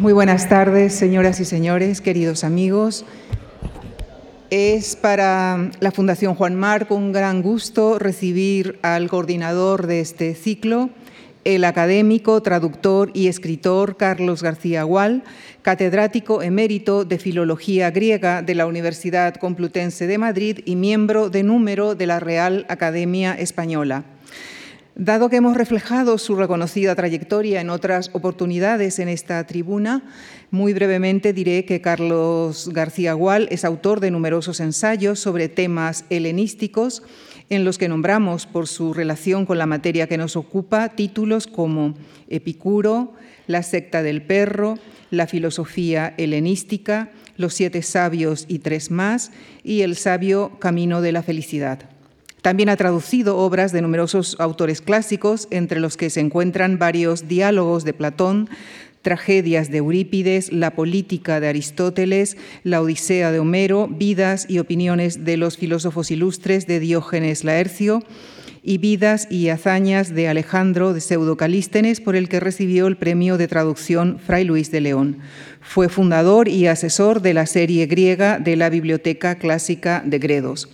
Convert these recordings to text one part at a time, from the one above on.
Muy buenas tardes, señoras y señores, queridos amigos. Es para la Fundación Juan Marco un gran gusto recibir al coordinador de este ciclo, el académico, traductor y escritor Carlos García Gual, catedrático emérito de Filología Griega de la Universidad Complutense de Madrid y miembro de número de la Real Academia Española. Dado que hemos reflejado su reconocida trayectoria en otras oportunidades en esta tribuna, muy brevemente diré que Carlos García Gual es autor de numerosos ensayos sobre temas helenísticos, en los que nombramos, por su relación con la materia que nos ocupa, títulos como Epicuro, La secta del perro, La filosofía helenística, Los siete sabios y tres más, y El sabio camino de la felicidad. También ha traducido obras de numerosos autores clásicos, entre los que se encuentran varios diálogos de Platón, tragedias de Eurípides, la política de Aristóteles, la Odisea de Homero, vidas y opiniones de los filósofos ilustres de Diógenes Laercio y vidas y hazañas de Alejandro de Pseudo-Calístenes, por el que recibió el premio de traducción Fray Luis de León. Fue fundador y asesor de la serie griega de la Biblioteca Clásica de Gredos.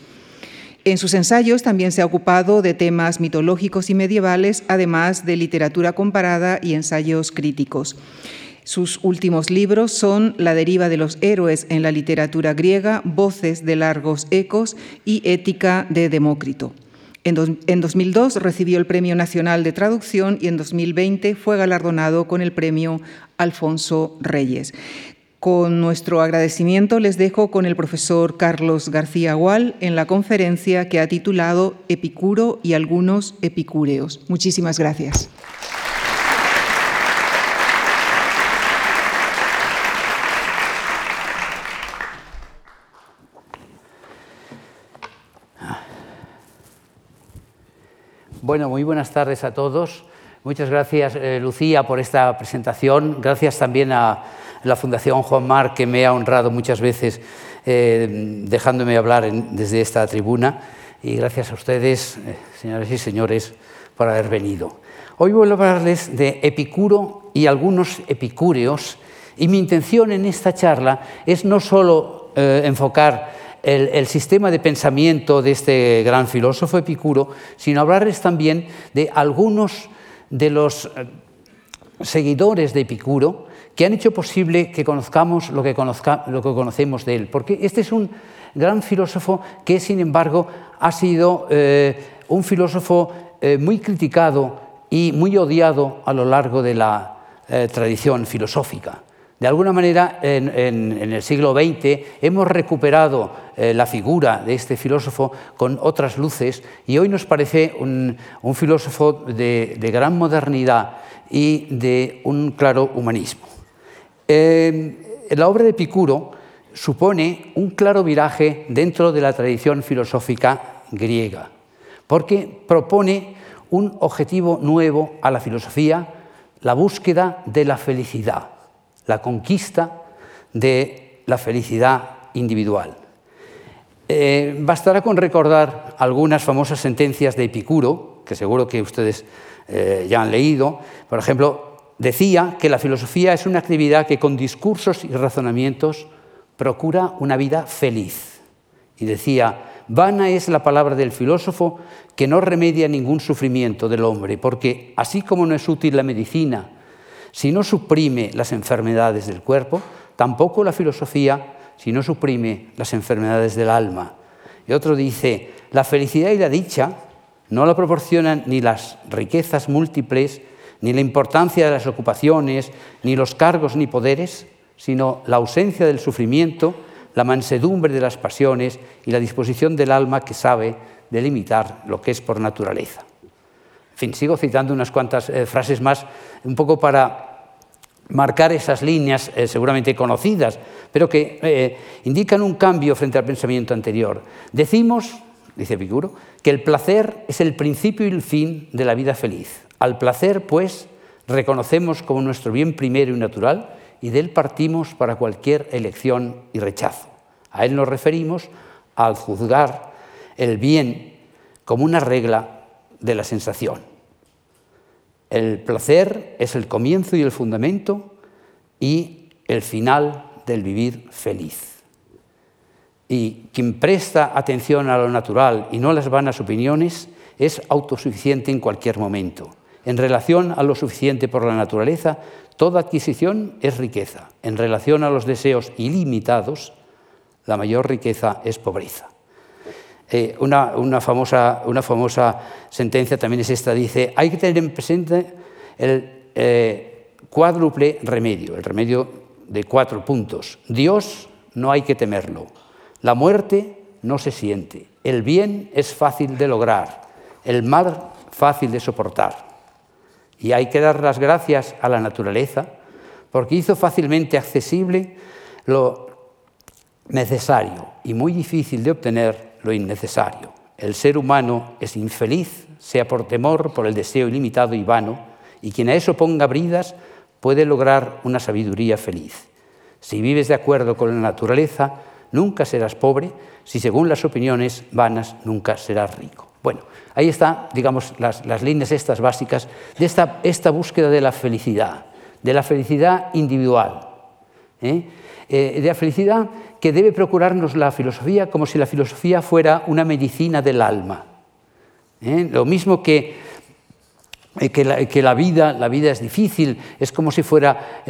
En sus ensayos también se ha ocupado de temas mitológicos y medievales, además de literatura comparada y ensayos críticos. Sus últimos libros son La deriva de los héroes en la literatura griega, Voces de largos ecos y Ética de Demócrito. En, 2002 recibió el Premio Nacional de Traducción y en 2020 fue galardonado con el Premio Alfonso Reyes. Con nuestro agradecimiento les dejo con el profesor Carlos García Gual en la conferencia que ha titulado Epicuro y algunos epicúreos. Muchísimas gracias. Bueno, muy buenas tardes a todos. Muchas gracias, eh, Lucía, por esta presentación. Gracias también a la Fundación Juan Mar, que me ha honrado muchas veces eh, dejándome hablar desde esta tribuna. Y gracias a ustedes, eh, señoras y señores, por haber venido. Hoy voy a hablarles de Epicuro y algunos epicúreos. Y mi intención en esta charla es no solo eh, enfocar el, el, sistema de pensamiento de este gran filósofo Epicuro, sino hablarles también de algunos de los seguidores de Epicuro que han hecho posible que conozcamos lo que, conocemos de él. Porque este es un gran filósofo que, sin embargo, ha sido eh, un filósofo eh, muy criticado y muy odiado a lo largo de la eh, tradición filosófica. De alguna manera, en, el siglo XX hemos recuperado la figura de este filósofo con otras luces y hoy nos parece un, filósofo de gran modernidad y de un claro humanismo la obra de Epicuro supone un claro viraje dentro de la tradición filosófica griega, porque propone un objetivo nuevo a la filosofía, la búsqueda de la felicidad, la conquista de la felicidad individual. Eh, bastará con recordar algunas famosas sentencias de Epicuro, que seguro que ustedes eh, ya han leído. Por ejemplo, decía que la filosofía es una actividad que con discursos y razonamientos procura una vida feliz. Y decía, vana es la palabra del filósofo que no remedia ningún sufrimiento del hombre, porque así como no es útil la medicina si no suprime las enfermedades del cuerpo, tampoco la filosofía si no suprime las enfermedades del alma. Y otro dice, la felicidad y la dicha no la proporcionan ni las riquezas múltiples, ni la importancia de las ocupaciones, ni los cargos ni poderes, sino la ausencia del sufrimiento, la mansedumbre de las pasiones y la disposición del alma que sabe delimitar lo que es por naturaleza. En fin, sigo citando unas cuantas eh, frases más, un poco para marcar esas líneas eh, seguramente conocidas, pero que eh, indican un cambio frente al pensamiento anterior. Decimos, dice Epicuro, que el placer es el principio y el fin de la vida feliz. Al placer, pues, reconocemos como nuestro bien primero y natural y de él partimos para cualquier elección y rechazo. A él nos referimos al juzgar el bien como una regla de la sensación. El placer es el comienzo y el fundamento y el final del vivir feliz. Y quien presta atención a lo natural y no a las vanas opiniones es autosuficiente en cualquier momento. En relación a lo suficiente por la naturaleza, toda adquisición es riqueza. En relación a los deseos ilimitados, la mayor riqueza es pobreza. Eh, una, famosa, una, famosa, sentencia también es esta, dice, hay que tener en presente el eh, cuádruple remedio, el remedio de cuatro puntos. Dios no hay que temerlo, la muerte no se siente, el bien es fácil de lograr, el mal fácil de soportar. Y hay que dar las gracias a la naturaleza porque hizo fácilmente accesible lo necesario y muy difícil de obtener lo innecesario. El ser humano es infeliz, sea por temor, por el deseo ilimitado y vano, y quien a eso ponga bridas puede lograr una sabiduría feliz. Si vives de acuerdo con la naturaleza, nunca serás pobre, si según las opiniones vanas, nunca serás rico. Bueno, ahí están, digamos, las, líneas estas básicas de esta, búsqueda de la felicidad, de la felicidad individual, ¿eh? Eh, de la felicidad que debe procurarnos la filosofía como si la filosofía fuera una medicina del alma. ¿eh? Lo mismo que, que, la, vida, la vida es difícil, es como si fuera,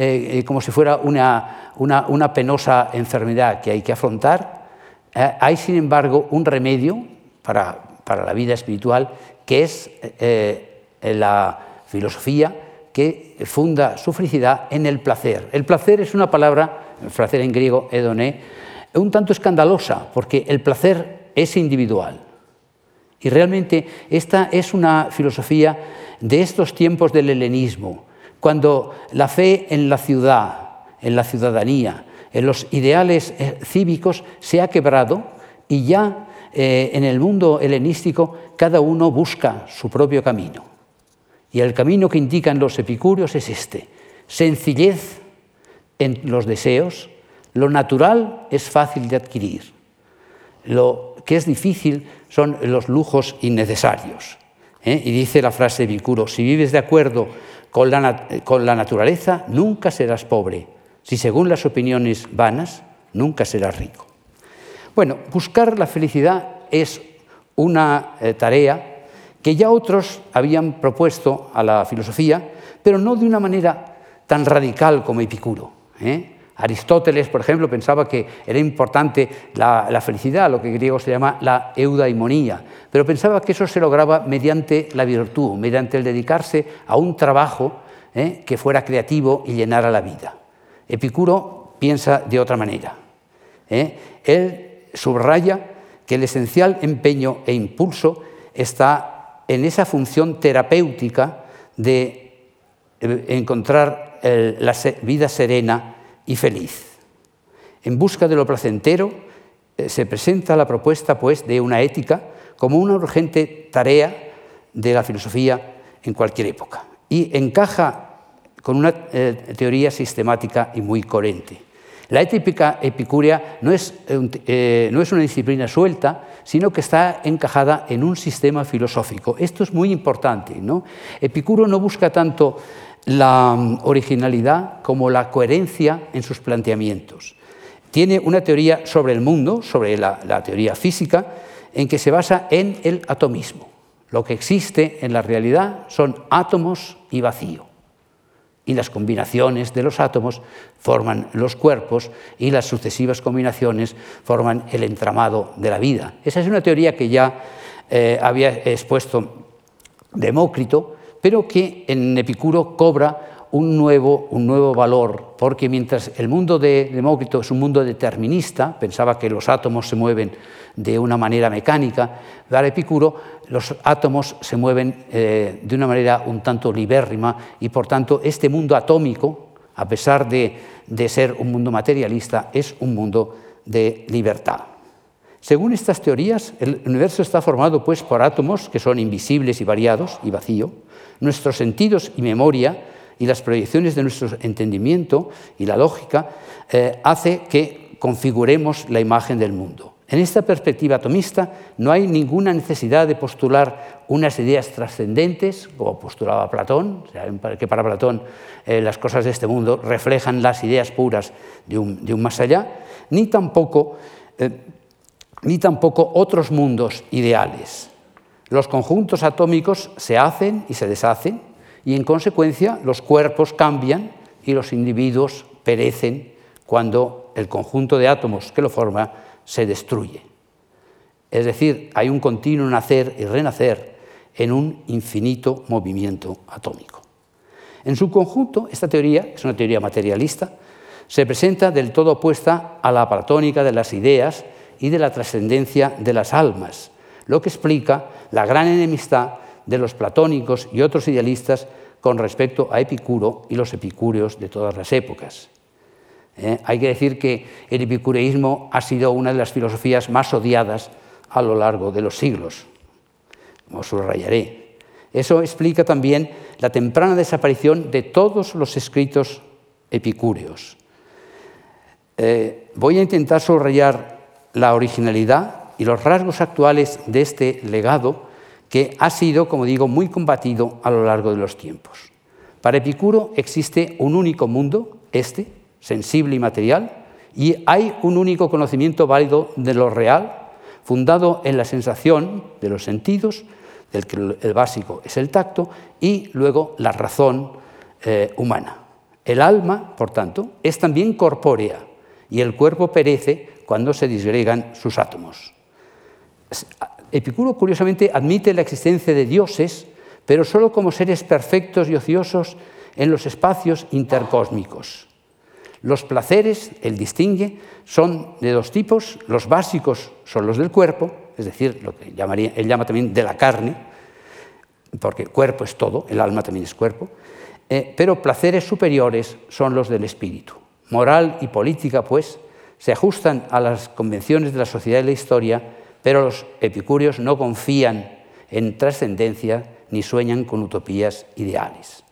como si fuera una, una, penosa enfermedad que hay que afrontar. hay, sin embargo, un remedio para, para la vida espiritual que es la filosofía que funda su felicidad en el placer. El placer es una palabra, el placer en griego, edoné, un tanto escandalosa, porque el placer es individual. Y realmente esta es una filosofía de estos tiempos del helenismo, cuando la fe en la ciudad, en la ciudadanía, en los ideales eh, cívicos se ha quebrado y ya eh, en el mundo helenístico cada uno busca su propio camino. Y el camino que indican los epicúreos es este, sencillez en los deseos, lo natural es fácil de adquirir. Lo que es difícil son los lujos innecesarios. ¿eh? Y dice la frase de Vicuro, si vives de acuerdo con la, con la naturaleza, nunca serás pobre. Si según las opiniones vanas, nunca serás rico. Bueno, buscar la felicidad es una eh, tarea que ya otros habían propuesto a la filosofía, pero no de una manera tan radical como Epicuro. ¿eh? Aristóteles, por ejemplo, pensaba que era importante la, felicidad, lo que en griego se llama la eudaimonía, pero pensaba que eso se lograba mediante la virtud, mediante el dedicarse a un trabajo ¿eh? que fuera creativo y llenara la vida. Epicuro piensa de otra manera. Él subraya que el esencial empeño e impulso está en esa función terapéutica de eh, encontrar la vida serena y feliz. En busca de lo placentero eh, se presenta la propuesta pues, de una ética como una urgente tarea de la filosofía en cualquier época y encaja con una eh, teoría sistemática y muy coherente. La ética epicúrea no es, eh, no es, una disciplina suelta, sino que está encajada en un sistema filosófico. Esto es muy importante. ¿no? Epicuro no busca tanto la mm, originalidad como la coherencia en sus planteamientos. Tiene una teoría sobre el mundo, sobre la, teoría física, en que se basa en el atomismo. Lo que existe en la realidad son átomos y vacío. Y las combinaciones de los átomos forman los cuerpos y las sucesivas combinaciones forman el entramado de la vida. Esa es una teoría que ya eh, había expuesto Demócrito pero que en Epicuro cobra un nuevo, un nuevo valor, porque mientras el mundo de Demócrito es un mundo determinista, pensaba que los átomos se mueven de una manera mecánica, para Epicuro los átomos se mueven eh, de una manera un tanto libérrima y por tanto este mundo atómico, a pesar de, de ser un mundo materialista, es un mundo de libertad. Según estas teorías, el universo está formado pues, por átomos que son invisibles y variados y vacío, nuestros sentidos y memoria y las proyecciones de nuestro entendimiento y la lógica eh, hace que configuremos la imagen del mundo. En esta perspectiva atomista no hay ninguna necesidad de postular unas ideas trascendentes, como postulaba Platón, que para Platón eh, las cosas de este mundo reflejan las ideas puras de un, más allá, ni tampoco, eh, ni tampoco otros mundos ideales. Los conjuntos atómicos se hacen y se deshacen, y en consecuencia los cuerpos cambian y los individuos perecen cuando el conjunto de átomos que lo forma se destruye. Es decir, hay un continuo nacer y renacer en un infinito movimiento atómico. En su conjunto, esta teoría, que es una teoría materialista, se presenta del todo opuesta a la platónica de las ideas y de la trascendencia de las almas, lo que explica la gran enemistad de los platónicos y otros idealistas con respecto a Epicuro y los epicúreos de todas las épocas. ¿Eh? Hay que decir que el epicureísmo ha sido una de las filosofías más odiadas a lo largo de los siglos, como subrayaré. Eso explica también la temprana desaparición de todos los escritos epicúreos. Eh, voy a intentar subrayar la originalidad y los rasgos actuales de este legado que ha sido, como digo, muy combatido a lo largo de los tiempos. Para Epicuro existe un único mundo, este, sensible y material, y hay un único conocimiento válido de lo real, fundado en la sensación de los sentidos, del que el básico es el tacto, y luego la razón eh, humana. El alma, por tanto, es también corpórea, y el cuerpo perece cuando se disgregan sus átomos. Epicuro, curiosamente, admite la existencia de dioses, pero solo como seres perfectos y ociosos en los espacios intercósmicos. Los placeres, él distingue, son de dos tipos. Los básicos son los del cuerpo, es decir, lo que llamaría, él llama también de la carne, porque cuerpo es todo, el alma también es cuerpo, eh, pero placeres superiores son los del espíritu. Moral y política, pues, se ajustan a las convenciones de la sociedad y la historia, pero los epicúreos no confían en trascendencia ni sueñan con utopías ideales.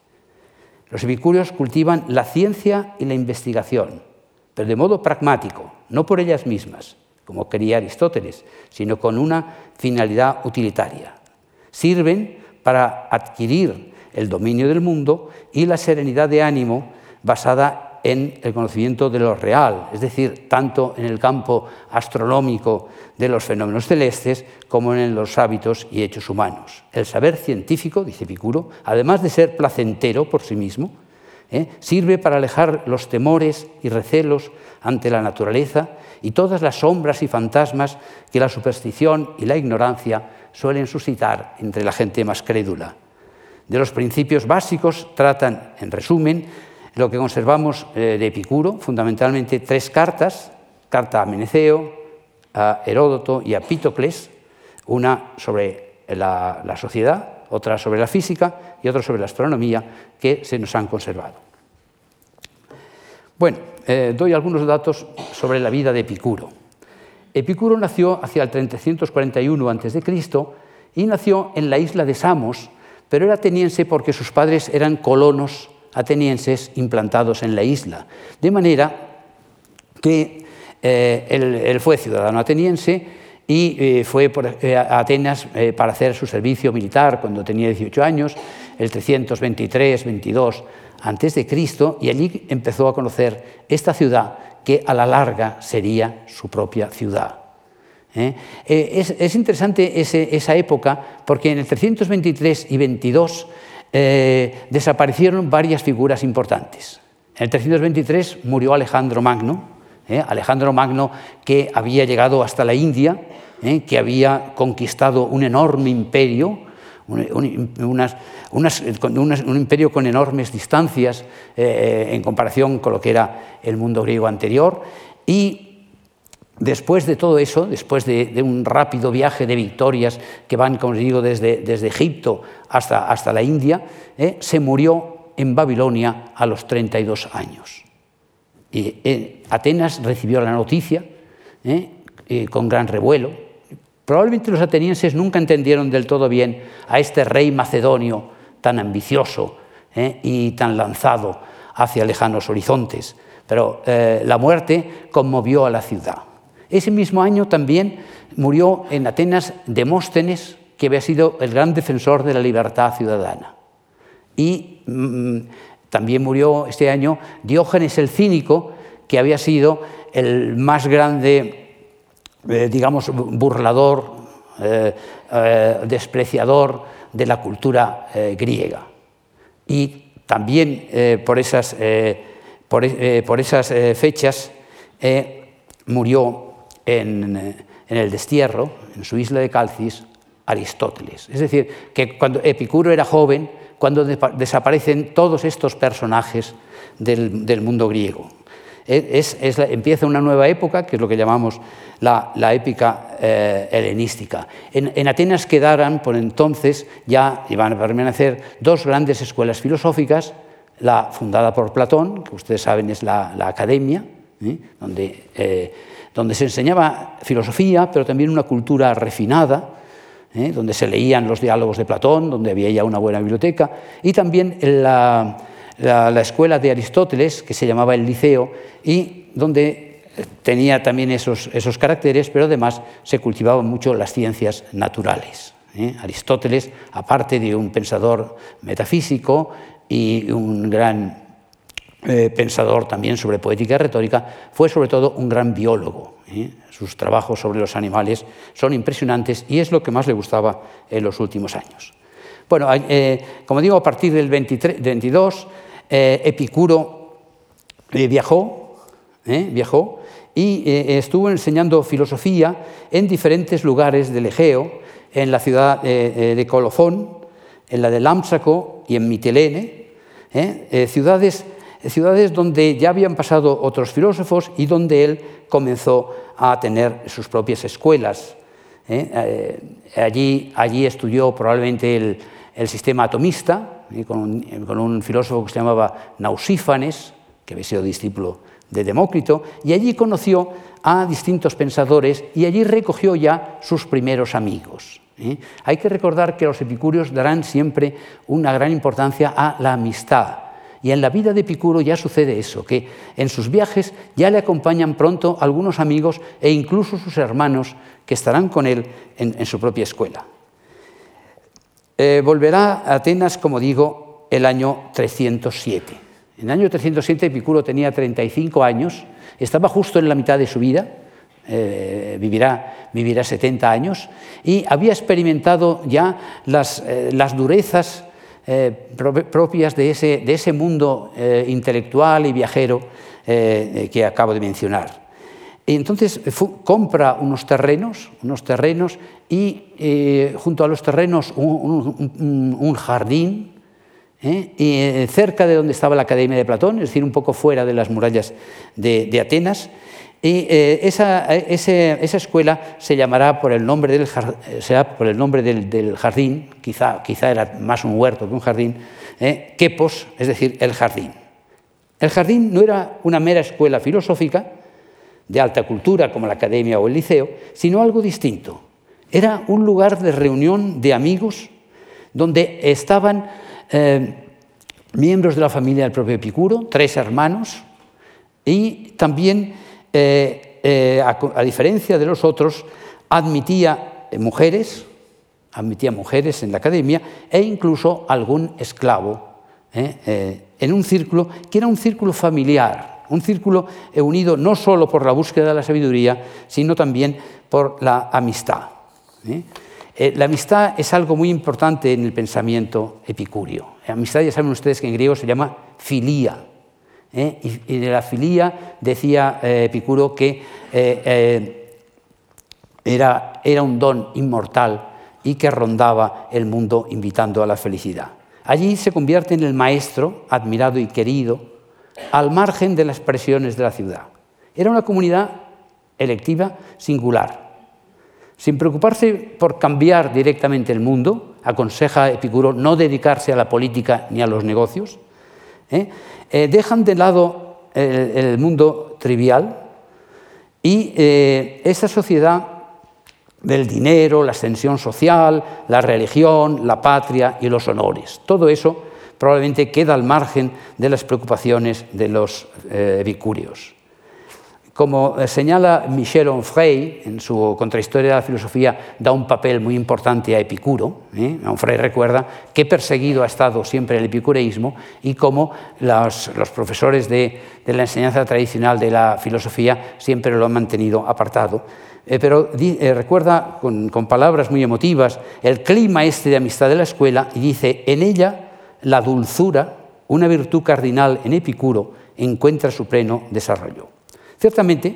Los epicúreos cultivan la ciencia y la investigación, pero de modo pragmático, no por ellas mismas, como quería Aristóteles, sino con una finalidad utilitaria. Sirven para adquirir el dominio del mundo y la serenidad de ánimo basada en el conocimiento de lo real, es decir, tanto en el campo astronómico de los fenómenos celestes como en los hábitos y hechos humanos. El saber científico, dice Epicuro, además de ser placentero por sí mismo, ¿eh? sirve para alejar los temores y recelos ante la naturaleza y todas las sombras y fantasmas que la superstición y la ignorancia suelen suscitar entre la gente más crédula. De los principios básicos tratan, en resumen, lo que conservamos eh, de Epicuro, fundamentalmente tres cartas, carta a Meneceo, a Heródoto y a Pitocles, una sobre la, sociedad, otra sobre la física y otra sobre la astronomía, que se nos han conservado. Bueno, eh, doy algunos datos sobre la vida de Epicuro. Epicuro nació hacia el 341 a.C. y nació en la isla de Samos, pero era ateniense porque sus padres eran colonos atenienses implantados en la isla. De manera que eh, él, fue ciudadano ateniense y eh, fue eh, a Atenas para hacer su servicio militar cuando tenía 18 años, el 323-22 antes de Cristo, y allí empezó a conocer esta ciudad que a la larga sería su propia ciudad. Es, interesante esa época porque en el 323 y 22 eh, desaparecieron varias figuras importantes. En el 323 murió Alejandro Magno, eh, Alejandro Magno que había llegado hasta la India, eh, que había conquistado un enorme imperio, un, un imperio con enormes distancias en comparación con lo que era el mundo griego anterior, y Después de todo eso, después de, un rápido viaje de victorias que van, como digo, desde, Egipto hasta, la India, eh, se murió en Babilonia a los 32 años. Y eh, Atenas recibió la noticia eh, con gran revuelo. Probablemente los atenienses nunca entendieron del todo bien a este rey macedonio tan ambicioso y tan lanzado hacia lejanos horizontes, pero la muerte conmovió a la ciudad. Ese mismo año también murió en Atenas Demóstenes, que había sido el gran defensor de la libertad ciudadana. Y mm, también murió este año Diógenes el Cínico, que había sido el más grande, eh, digamos, burlador, eh, eh, despreciador de la cultura griega. Y también por esas, por, por, esas fechas murió en, el destierro, en su isla de Calcis, Aristóteles. Es decir, que cuando Epicuro era joven, cuando desaparecen todos estos personajes del, mundo griego. E, es, empieza una nueva época, que es lo que llamamos la, épica eh, helenística. En, Atenas quedaran por entonces ya, iban a permanecer, dos grandes escuelas filosóficas, la fundada por Platón, que ustedes saben es la, academia, ¿eh? donde, eh, donde se enseñaba filosofía, pero también una cultura refinada, ¿eh? donde se leían los diálogos de Platón, donde había ya una buena biblioteca, y también la, la, escuela de Aristóteles, que se llamaba el Liceo, y donde tenía también esos, esos caracteres, pero además se cultivaban mucho las ciencias naturales. Aristóteles, aparte de un pensador metafísico y un gran eh, pensador también sobre poética y retórica, fue sobre todo un gran biólogo. ¿eh? Sus trabajos sobre los animales son impresionantes y es lo que más le gustaba en los últimos años. Bueno, eh, como digo, a partir del 23, 22, eh, Epicuro viajó, viajó y estuvo enseñando filosofía en diferentes lugares del Egeo, en la ciudad de Colofón, en la de Lámsaco y en Mitilene, ciudades ciudades donde ya habían pasado otros filósofos y donde él comenzó a tener sus propias escuelas. ¿eh? Eh, allí, allí, estudió probablemente el, sistema atomista ¿eh? con, un, filósofo que se llamaba Nausífanes, que había sido discípulo de Demócrito, y allí conoció a distintos pensadores y allí recogió ya sus primeros amigos. Hay que recordar que los epicúreos darán siempre una gran importancia a la amistad y en la vida de Epicuro ya sucede eso, que en sus viajes ya le acompañan pronto algunos amigos e incluso sus hermanos que estarán con él en, su propia escuela. Eh, volverá a Atenas, como digo, el año 307. En el año 307 Epicuro tenía 35 años, estaba justo en la mitad de su vida, eh, vivirá, vivirá 70 años, y había experimentado ya las, eh, las durezas eh, propias de ese, de ese mundo eh, intelectual y viajero eh, que acabo de mencionar. Y entonces compra unos terrenos, unos terrenos y junto a los terrenos un, jardín, y cerca de donde estaba la Academia de Platón, es decir, un poco fuera de las murallas de Atenas, y eh, esa, esa, escuela se llamará por el nombre del, será por el nombre del, jardín, quizá, quizá, era más un huerto que un jardín, eh, Quepos, es decir, el jardín. El jardín no era una mera escuela filosófica de alta cultura como la academia o el liceo, sino algo distinto. Era un lugar de reunión de amigos donde estaban eh, miembros de la familia del propio Epicuro, tres hermanos, y también eh, eh, a, diferencia de los otros, admitía mujeres, admitía mujeres en la academia e incluso algún esclavo eh, en un círculo que era un círculo familiar, un círculo unido no solo por la búsqueda de la sabiduría, sino también por la amistad. la amistad es algo muy importante en el pensamiento epicúreo. La amistad, ya saben ustedes que en griego se llama filía. ¿Eh? y, de la filía decía eh, Epicuro que eh, era, era un don inmortal y que rondaba el mundo invitando a la felicidad. Allí se convierte en el maestro, admirado y querido, al margen de las presiones de la ciudad. Era una comunidad electiva singular. Sin preocuparse por cambiar directamente el mundo, aconseja Epicuro no dedicarse a la política ni a los negocios, ¿eh? Eh, dejan de lado el, mundo trivial y eh, esa sociedad del dinero, la extensión social, la religión, la patria y los honores. Todo eso probablemente queda al margen de las preocupaciones de los epicúreos. Como eh, señala Michel Onfray en su Contrahistoria de la Filosofía, da un papel muy importante a Epicuro. ¿eh? Onfray recuerda qué perseguido ha estado siempre el epicureísmo y cómo los, profesores de, la enseñanza tradicional de la filosofía siempre lo han mantenido apartado. Eh, pero recuerda con, con palabras muy emotivas el clima este de amistad de la escuela y dice, en ella la dulzura, una virtud cardinal en Epicuro, encuentra su pleno desarrollo. Ciertamente,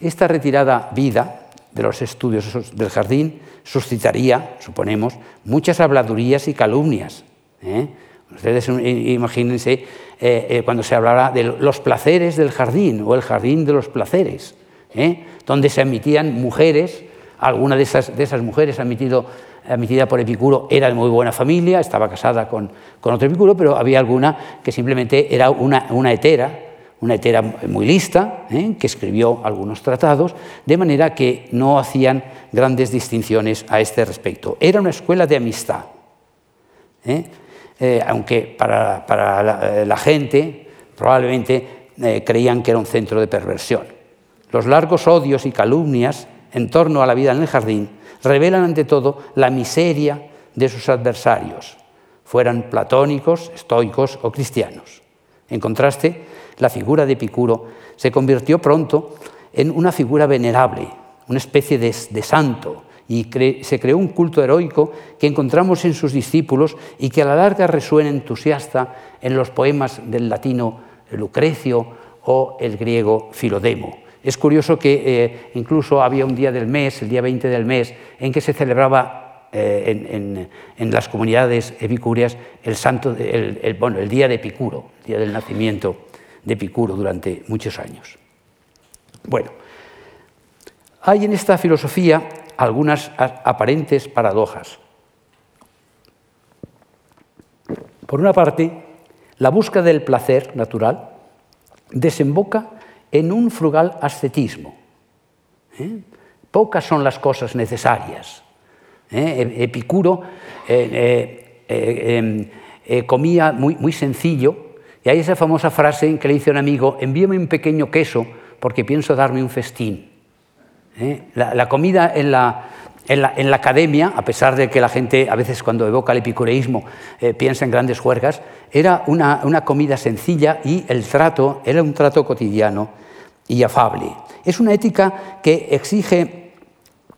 esta retirada vida de los estudios del jardín suscitaría, suponemos, muchas habladurías y calumnias. ¿eh? Ustedes imagínense eh, eh, cuando se hablará de los placeres del jardín o el jardín de los placeres, donde se admitían mujeres, alguna de esas, de esas mujeres admitido, admitida por Epicuro era de muy buena familia, estaba casada con, con otro Epicuro, pero había alguna que simplemente era una, una hetera, una hetera muy lista, ¿eh? que escribió algunos tratados, de manera que no hacían grandes distinciones a este respecto. Era una escuela de amistad, ¿eh? Eh, aunque para, la, gente probablemente creían que era un centro de perversión. Los largos odios y calumnias en torno a la vida en el jardín revelan ante todo la miseria de sus adversarios, fueran platónicos, estoicos o cristianos. En contraste, la figura de Epicuro se convirtió pronto en una figura venerable, una especie de, santo, y se creó un culto heroico que encontramos en sus discípulos y que a la larga resuena entusiasta en los poemas del latino Lucrecio o el griego Filodemo. Es curioso que eh, incluso había un día del mes, el día 20 del mes, en que se celebraba eh, en, las comunidades epicúreas el, santo, bueno, el día de Epicuro, el día del nacimiento de Epicuro durante muchos años. Bueno, hay en esta filosofía algunas aparentes paradojas. Por una parte, la búsqueda del placer natural desemboca en un frugal ascetismo. ¿eh? Pocas son las cosas necesarias. ¿eh? Epicuro eh, em, comía muy, muy sencillo, y hay esa famosa frase en que le dice un amigo, envíame un pequeño queso porque pienso darme un festín. ¿Eh? La, comida en la, en, la, academia, a pesar de que la gente a veces cuando evoca el epicureísmo eh, piensa en grandes juergas, era una, una comida sencilla y el trato era un trato cotidiano y afable. Es una ética que exige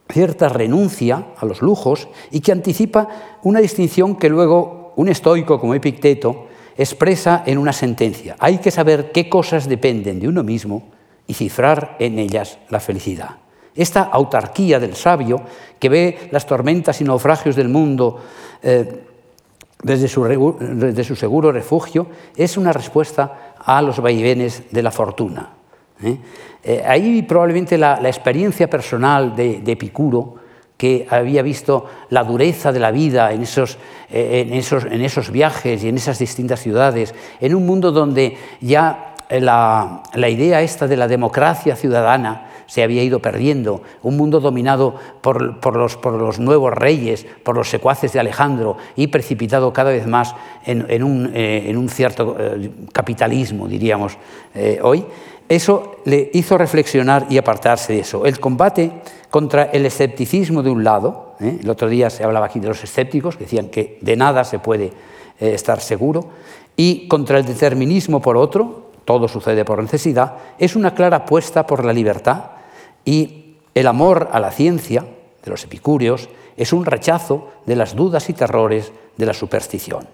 cierta renuncia a los lujos y que anticipa una distinción que luego un estoico como Epicteto expresa en una sentencia. Hay que saber qué cosas dependen de uno mismo y cifrar en ellas la felicidad. Esta autarquía del sabio, que ve las tormentas y naufragios del mundo eh, desde, su, seguro refugio, es una respuesta a los vaivenes de la fortuna. ¿eh? Eh, ahí probablemente la, experiencia personal de Epicuro que había visto la dureza de la vida en esos, eh, en esos, en esos viajes y en esas distintas ciudades, en un mundo donde ya la, la idea esta de la democracia ciudadana se había ido perdiendo, un mundo dominado por, por, los, por, los, nuevos reyes, por los secuaces de Alejandro y precipitado cada vez más en, un, eh, en un, cierto eh, capitalismo, diríamos hoy, eso le hizo reflexionar y apartarse de eso. El combate contra el escepticismo de un lado, ¿eh? el otro día se hablaba aquí de los escépticos, que decían que de nada se puede eh, estar seguro, y contra el determinismo por otro, todo sucede por necesidad, es una clara apuesta por la libertad y el amor a la ciencia de los epicúreos es un rechazo de las dudas y terrores de la superstición.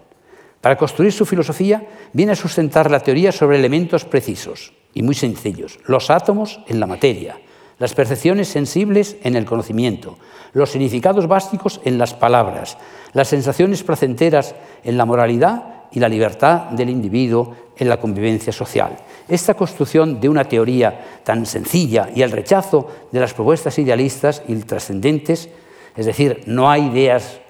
Para construir su filosofía viene a sustentar la teoría sobre elementos precisos y muy sencillos, los átomos en la materia, las percepciones sensibles en el conocimiento, los significados básicos en las palabras, las sensaciones placenteras en la moralidad y la libertad del individuo en la convivencia social. Esta construcción de una teoría tan sencilla y el rechazo de las propuestas idealistas y trascendentes, es decir, no hay ideas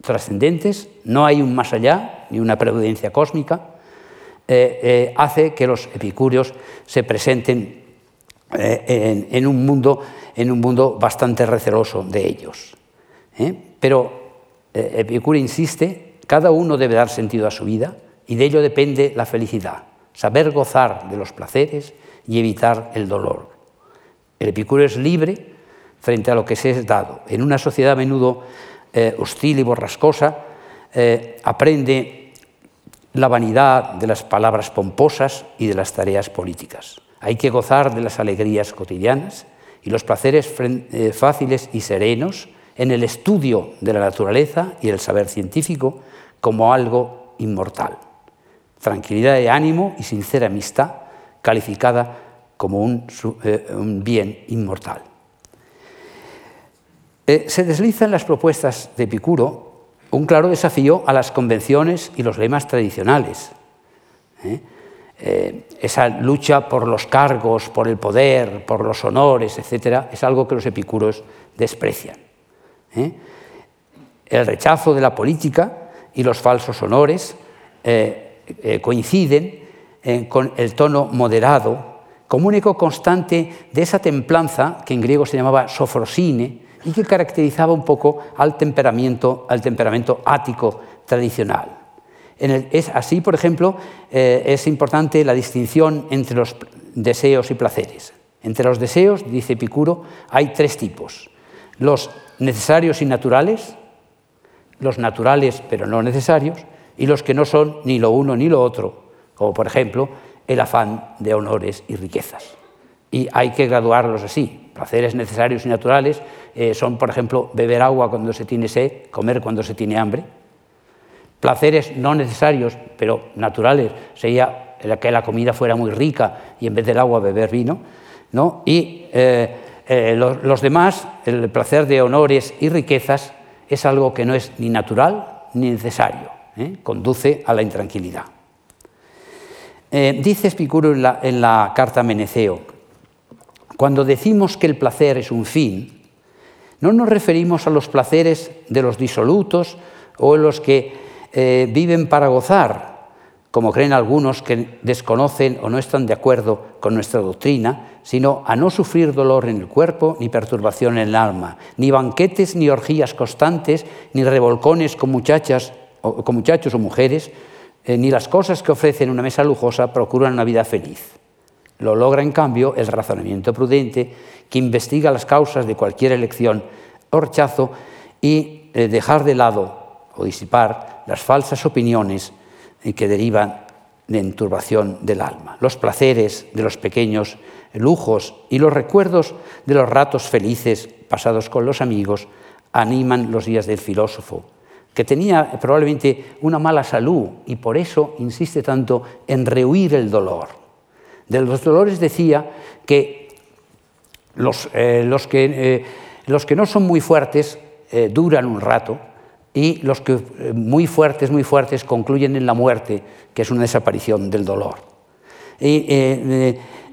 trascendentes, no hay un más allá ni una previdencia cósmica, eh, eh, hace que los epicúreos se presenten eh, en, un mundo, en un mundo bastante receloso de ellos. Pero Epicuro insiste, cada uno debe dar sentido a su vida y de ello depende la felicidad, saber gozar de los placeres y evitar el dolor. El epicúreo es libre frente a lo que se es dado. En una sociedad a menudo hostil y borrascosa, aprende la vanidad de las palabras pomposas y de las tareas políticas. Hay que gozar de las alegrías cotidianas y los placeres eh, fáciles y serenos en el estudio de la naturaleza y el saber científico como algo inmortal. Tranquilidad de ánimo y sincera amistad calificada como un, bien inmortal. Eh, se desliza en las propuestas de Epicuro un claro desafío a las convenciones y los lemas tradicionales. ¿eh? Eh, esa lucha por los cargos, por el poder, por los honores, etc., es algo que los epicuros desprecian. El rechazo de la política y los falsos honores coinciden con el tono moderado como único constante de esa templanza que en griego se llamaba sofrosine, y que caracterizaba un poco al temperamento, al temperamento ático tradicional. es así, por ejemplo, eh, es importante la distinción entre los deseos y placeres. Entre los deseos, dice Epicuro, hay tres tipos. Los necesarios y naturales, los naturales pero no necesarios, y los que no son ni lo uno ni lo otro, como por ejemplo el afán de honores y riquezas. Y hay que graduarlos así. Placeres necesarios y naturales eh, son, por ejemplo, beber agua cuando se tiene sed, comer cuando se tiene hambre. Placeres no necesarios, pero naturales, sería que la comida fuera muy rica y en vez del agua beber vino. ¿no? Y eh, eh, los, demás, el placer de honores y riquezas, es algo que no es ni natural ni necesario, conduce a la intranquilidad. dice Espicuro en la, carta Meneceo, cuando decimos que el placer es un fin, no nos referimos a los placeres de los disolutos o los que eh, viven para gozar, como creen algunos que desconocen o no están de acuerdo con nuestra doctrina, sino a no sufrir dolor en el cuerpo ni perturbación en el alma, ni banquetes ni orgías constantes, ni revolcones con, muchachas, o, con muchachos o mujeres, eh, ni las cosas que ofrecen una mesa lujosa procuran una vida feliz. Lo logra, en cambio, el razonamiento prudente que investiga las causas de cualquier elección o rechazo y eh, dejar de lado o disipar las falsas opiniones eh, que derivan de enturbación del alma. Los placeres de los pequeños lujos y los recuerdos de los ratos felices pasados con los amigos animan los días del filósofo, que tenía probablemente una mala salud y por eso insiste tanto en rehuir el dolor. De los dolores decía que los, eh, eh, los, que, no son muy fuertes eh, duran un rato y los que muy fuertes, muy fuertes concluyen en la muerte, que es una desaparición del dolor. Y,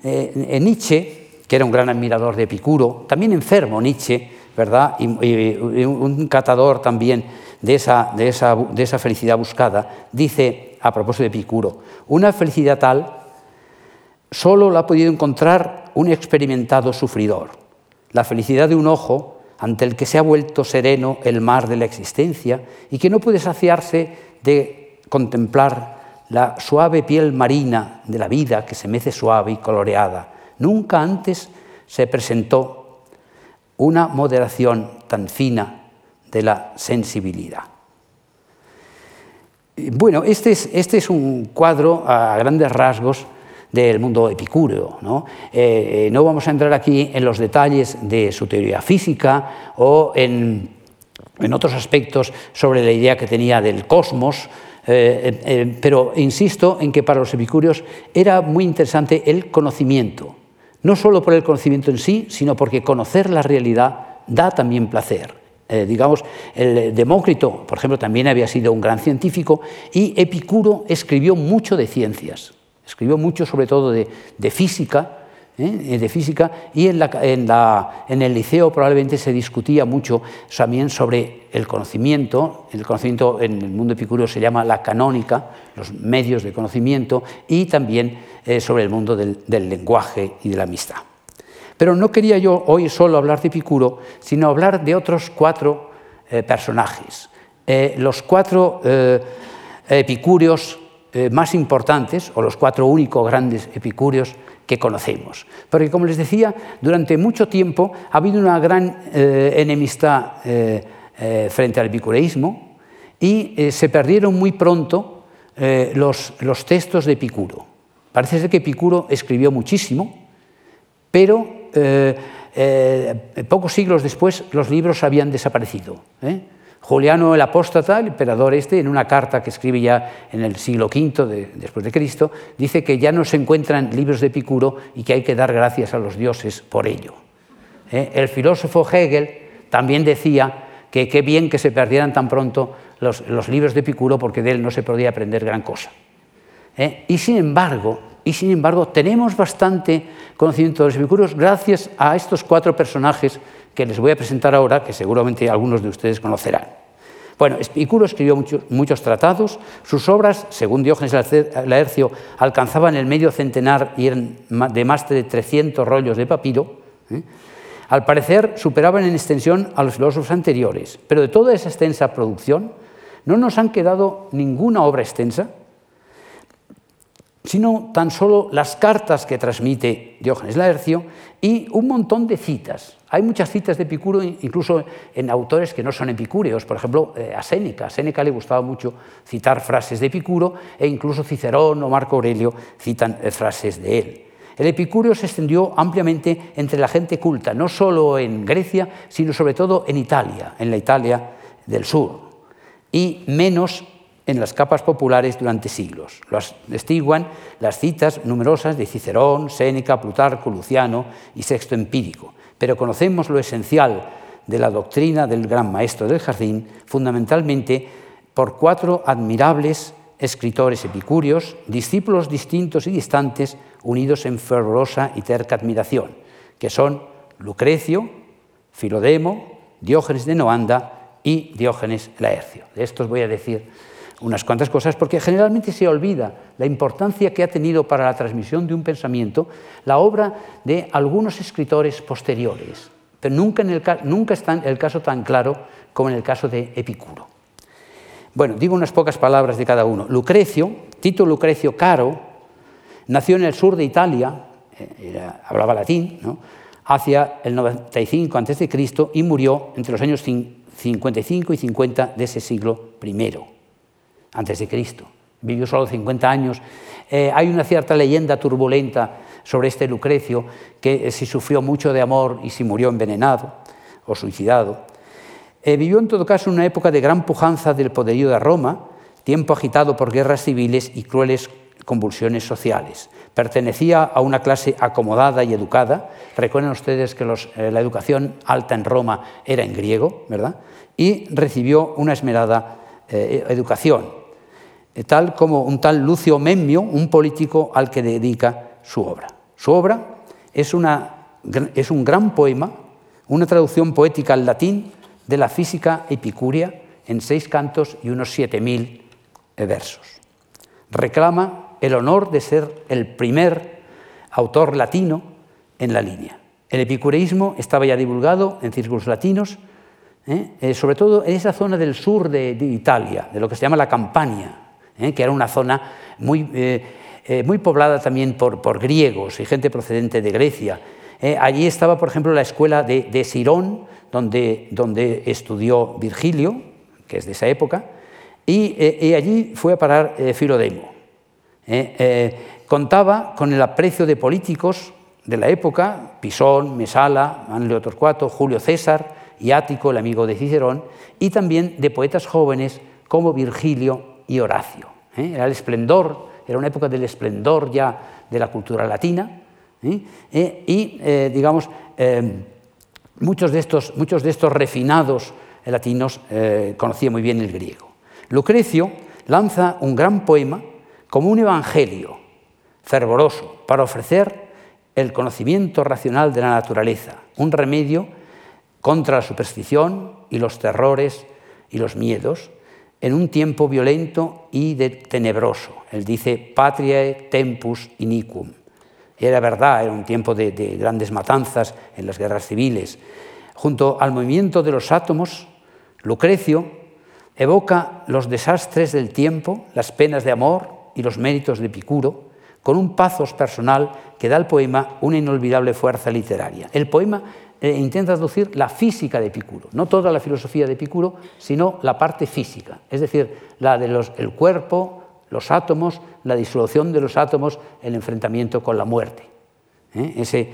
Nietzsche, que era un gran admirador de Epicuro, también enfermo Nietzsche, ¿verdad? Y, un catador también de esa, de esa felicidad buscada, dice a propósito de Epicuro, una felicidad tal solo la ha podido encontrar un experimentado sufridor. La felicidad de un ojo ante el que se ha vuelto sereno el mar de la existencia y que no puede saciarse de contemplar la suave piel marina de la vida que se mece suave y coloreada. Nunca antes se presentó una moderación tan fina de la sensibilidad. Bueno, este es, este es un cuadro a grandes rasgos del mundo epicúreo. ¿no? Eh, eh, no vamos a entrar aquí en los detalles de su teoría física o en, otros aspectos sobre la idea que tenía del cosmos, eh, pero insisto en que para los epicúreos era muy interesante el conocimiento, no solo por el conocimiento en sí, sino porque conocer la realidad da también placer. digamos, el Demócrito, por ejemplo, también había sido un gran científico y Epicuro escribió mucho de ciencias. Escribió mucho sobre todo de, física, ¿eh? de física y en, el liceo probablemente se discutía mucho también sobre el conocimiento. El conocimiento en el mundo epicúreo se llama la canónica, los medios de conocimiento, y también eh, sobre el mundo del, lenguaje y de la amistad. Pero no quería yo hoy solo hablar de Epicuro, sino hablar de otros cuatro eh, personajes. los cuatro epicúreos eh, más importantes, o los cuatro únicos grandes epicúreos que conocemos. Porque, como les decía, durante mucho tiempo ha habido una gran eh, enemistad eh, frente al epicureísmo y se perdieron muy pronto los, los, textos de Epicuro. Parece ser que Epicuro escribió muchísimo, pero pocos siglos después los libros habían desaparecido. Juliano el Apóstata, el emperador este, en una carta que escribe ya en el siglo V después de Cristo, dice que ya no se encuentran libros de Epicuro y que hay que dar gracias a los dioses por ello. ¿Eh? El filósofo Hegel también decía que qué bien que se perdieran tan pronto los, libros de Epicuro porque de él no se podía aprender gran cosa. ¿Eh? Y sin embargo, y sin embargo, tenemos bastante conocimiento de los epicuros gracias a estos cuatro personajes que les voy a presentar ahora, que seguramente algunos de ustedes conocerán. Bueno, Epicuro escribió muchos, tratados, sus obras, según Diógenes Laercio, alcanzaban el medio centenar y eran de más de 300 rollos de papiro. ¿eh? Al parecer superaban en extensión a los filósofos anteriores, pero de toda esa extensa producción no nos han quedado ninguna obra extensa sino tan solo las cartas que transmite Diógenes Laercio y un montón de citas. Hay muchas citas de Epicuro, incluso en autores que no son epicúreos, por ejemplo, eh, a Séneca. A Séneca le gustaba mucho citar frases de Epicuro e incluso Cicerón o Marco Aurelio citan eh, frases de él. El epicúreo se extendió ampliamente entre la gente culta, no solo en Grecia, sino sobre todo en Italia, en la Italia del sur, y menos en las capas populares durante siglos. Lo atestiguan las citas numerosas de Cicerón, Séneca, Plutarco, Luciano y Sexto Empírico. Pero conocemos lo esencial de la doctrina del gran maestro del jardín, fundamentalmente por cuatro admirables escritores epicúreos, discípulos distintos y distantes, unidos en fervorosa y terca admiración, que son Lucrecio, Filodemo, Diógenes de Noanda y Diógenes Laercio. De estos voy a decir unas cuantas cosas, porque generalmente se olvida la importancia que ha tenido para la transmisión de un pensamiento la obra de algunos escritores posteriores, pero nunca, en el, nunca está el caso tan claro como en el caso de Epicuro. Bueno, digo unas pocas palabras de cada uno. Lucrecio, Tito Lucrecio Caro, nació en el sur de Italia, eh, hablaba latín, hacia el 95 a.C. y murió entre los años 55 y 50 de ese siglo I antes de Cristo. Vivió solo 50 años. Eh, hay una cierta leyenda turbulenta sobre este Lucrecio, que eh, si sufrió mucho de amor y si murió envenenado o suicidado. Eh, vivió en todo caso una época de gran pujanza del poderío de Roma, tiempo agitado por guerras civiles y crueles convulsiones sociales. Pertenecía a una clase acomodada y educada. Recuerden ustedes que la educación alta en Roma era en griego, ¿verdad? Y recibió una esmerada educación. Tal como un tal Lucio Memmio, un político al que dedica su obra. Su obra es, un gran poema, una traducción poética al latín de la física epicúrea en seis cantos y unos siete mil versos. Reclama el honor de ser el primer autor latino en la línea. El epicureísmo estaba ya divulgado en círculos latinos, ¿eh? Eh, sobre todo en esa zona del sur de Italia, de lo que se llama la Campania, ¿eh? que era una zona muy, eh, eh, muy poblada también por, griegos y gente procedente de Grecia. allí estaba, por ejemplo, la escuela de, de Sirón, donde, donde, estudió Virgilio, que es de esa época, y, y allí fue a parar Filodemo. contaba con el aprecio de políticos de la época, Pisón, Mesala, Manlio Torcuato, Julio César y Ático, el amigo de Cicerón, y también de poetas jóvenes como Virgilio y Horacio. ¿eh? Era el esplendor, era una época del esplendor ya de la cultura latina, ¿eh? Eh, y digamos, muchos, de estos, muchos de estos refinados latinos conocían muy bien el griego. Lucrecio lanza un gran poema como un evangelio fervoroso para ofrecer el conocimiento racional de la naturaleza, un remedio contra la superstición y los terrores y los miedos, en un tiempo violento y tenebroso. Él dice, patriae tempus iniquum. era verdad, era un tiempo de, de grandes matanzas en las guerras civiles. Junto al movimiento de los átomos, Lucrecio evoca los desastres del tiempo, las penas de amor y los méritos de Epicuro, con un pathos personal que da al poema una inolvidable fuerza literaria. El poema eh, intenta traducir la física de Epicuro, no toda la filosofía de Epicuro, sino la parte física, es decir, la del el cuerpo, los átomos, la disolución de los átomos, el enfrentamiento con la muerte. ¿eh? Ese,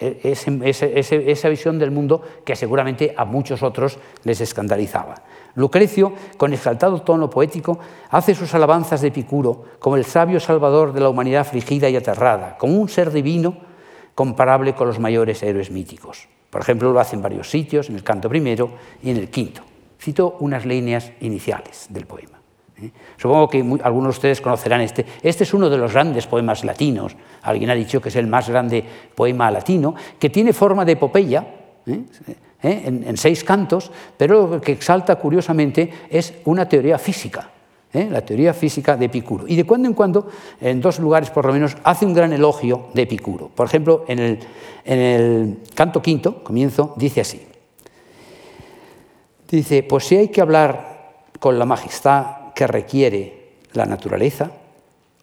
esa visión del mundo que seguramente a muchos otros les escandalizaba. Lucrecio, con exaltado tono poético, hace sus alabanzas de Epicuro como el sabio salvador de la humanidad afligida y aterrada, como un ser divino comparable con los mayores héroes míticos. Por ejemplo, lo hace en varios sitios, en el canto primero y en el quinto. Cito unas líneas iniciales del poema. ¿eh? Supongo que algunos de ustedes conocerán este. Este es uno de los grandes poemas latinos. Alguien ha dicho que es el más grande poema latino, que tiene forma de epopeya, ¿eh? ¿Eh? En, seis cantos, pero lo que exalta curiosamente es una teoría física. La teoría física de Epicuro. Y de cuando en cuando, en dos lugares por lo menos, hace un gran elogio de Epicuro. Por ejemplo, en el, en el canto quinto, comienzo, dice así. Dice, pues si hay que hablar con la majestad que requiere la naturaleza,